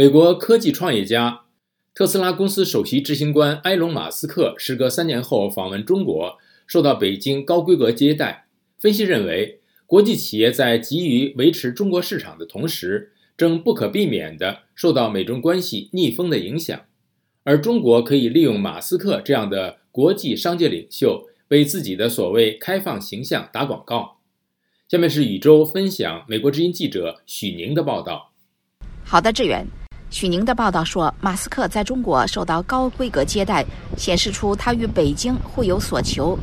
美国科技创业家、特斯拉公司首席执行官埃隆·马斯克时隔三年后访问中国，受到北京高规格接待。分析认为，国际企业在急于维持中国市场的同时，正不可避免地受到美中关系逆风的影响。而中国可以利用马斯克这样的国际商界领袖，为自己的所谓开放形象打广告。下面是宇宙分享美国之音记者许宁的报道。好的，志远。许宁的报道说，马斯克在中国受到高规格接待，显示出他与北京互有所求。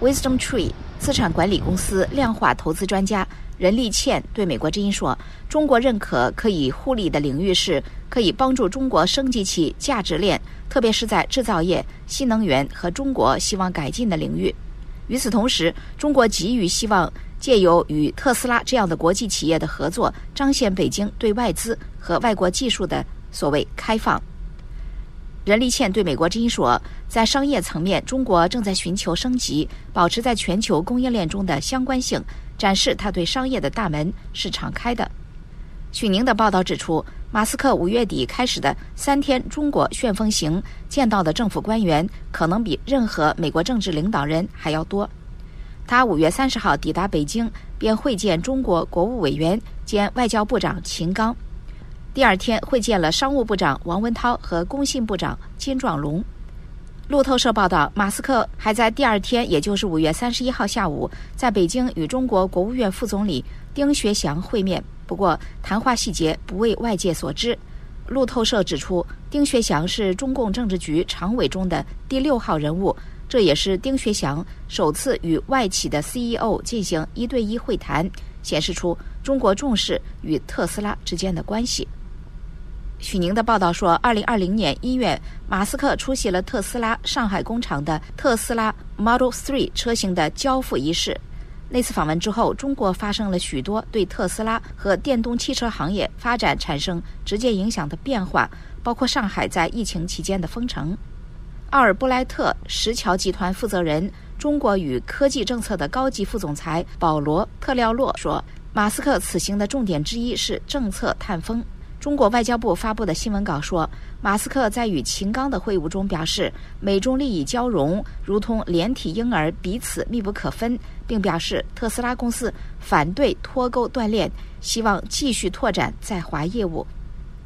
Wisdom Tree 资产管理公司量化投资专家。任立倩对美国之音说：“中国认可可以互利的领域是可以帮助中国升级其价值链，特别是在制造业、新能源和中国希望改进的领域。与此同时，中国急于希望借由与特斯拉这样的国际企业的合作，彰显北京对外资和外国技术的所谓开放。”任立倩对美国之音说：“在商业层面，中国正在寻求升级，保持在全球供应链中的相关性。”展示他对商业的大门是敞开的。许宁的报道指出，马斯克五月底开始的三天中国旋风行见到的政府官员可能比任何美国政治领导人还要多。他五月三十号抵达北京，便会见中国国务委员兼外交部长秦刚，第二天会见了商务部长王文涛和工信部长金壮龙。路透社报道，马斯克还在第二天，也就是五月三十一号下午，在北京与中国国务院副总理丁学祥会面。不过，谈话细节不为外界所知。路透社指出，丁学祥是中共政治局常委中的第六号人物，这也是丁学祥首次与外企的 CEO 进行一对一会谈，显示出中国重视与特斯拉之间的关系。许宁的报道说，二零二零年一月，马斯克出席了特斯拉上海工厂的特斯拉 Model 3车型的交付仪式。那次访问之后，中国发生了许多对特斯拉和电动汽车行业发展产生直接影响的变化，包括上海在疫情期间的封城。奥尔布莱特石桥集团负责人、中国与科技政策的高级副总裁保罗·特廖洛说：“马斯克此行的重点之一是政策探风。”中国外交部发布的新闻稿说，马斯克在与秦刚的会晤中表示，美中利益交融如同连体婴儿，彼此密不可分，并表示特斯拉公司反对脱钩断链，希望继续拓展在华业务。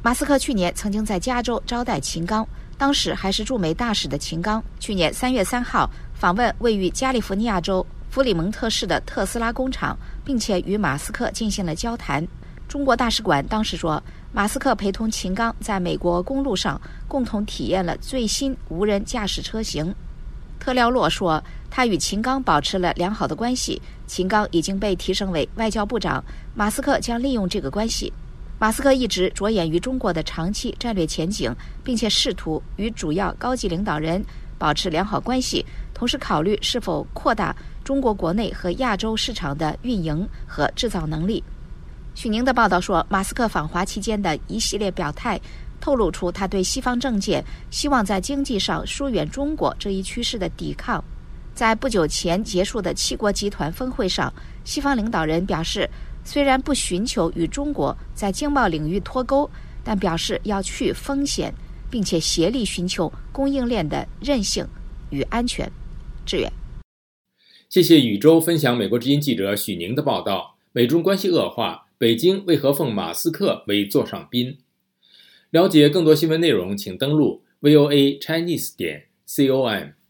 马斯克去年曾经在加州招待秦刚，当时还是驻美大使的秦刚，去年三月三号访问位于加利福尼亚州弗里蒙特市的特斯拉工厂，并且与马斯克进行了交谈。中国大使馆当时说。马斯克陪同秦刚在美国公路上共同体验了最新无人驾驶车型。特廖洛说，他与秦刚保持了良好的关系。秦刚已经被提升为外交部长，马斯克将利用这个关系。马斯克一直着眼于中国的长期战略前景，并且试图与主要高级领导人保持良好关系，同时考虑是否扩大中国国内和亚洲市场的运营和制造能力。许宁的报道说，马斯克访华期间的一系列表态，透露出他对西方政界希望在经济上疏远中国这一趋势的抵抗。在不久前结束的七国集团峰会上，西方领导人表示，虽然不寻求与中国在经贸领域脱钩，但表示要去风险，并且协力寻求供应链的韧性与安全。志远，谢谢宇宙分享美国之音记者许宁的报道。美中关系恶化。北京为何奉马斯克为座上宾？了解更多新闻内容，请登录 voa chinese 点 com。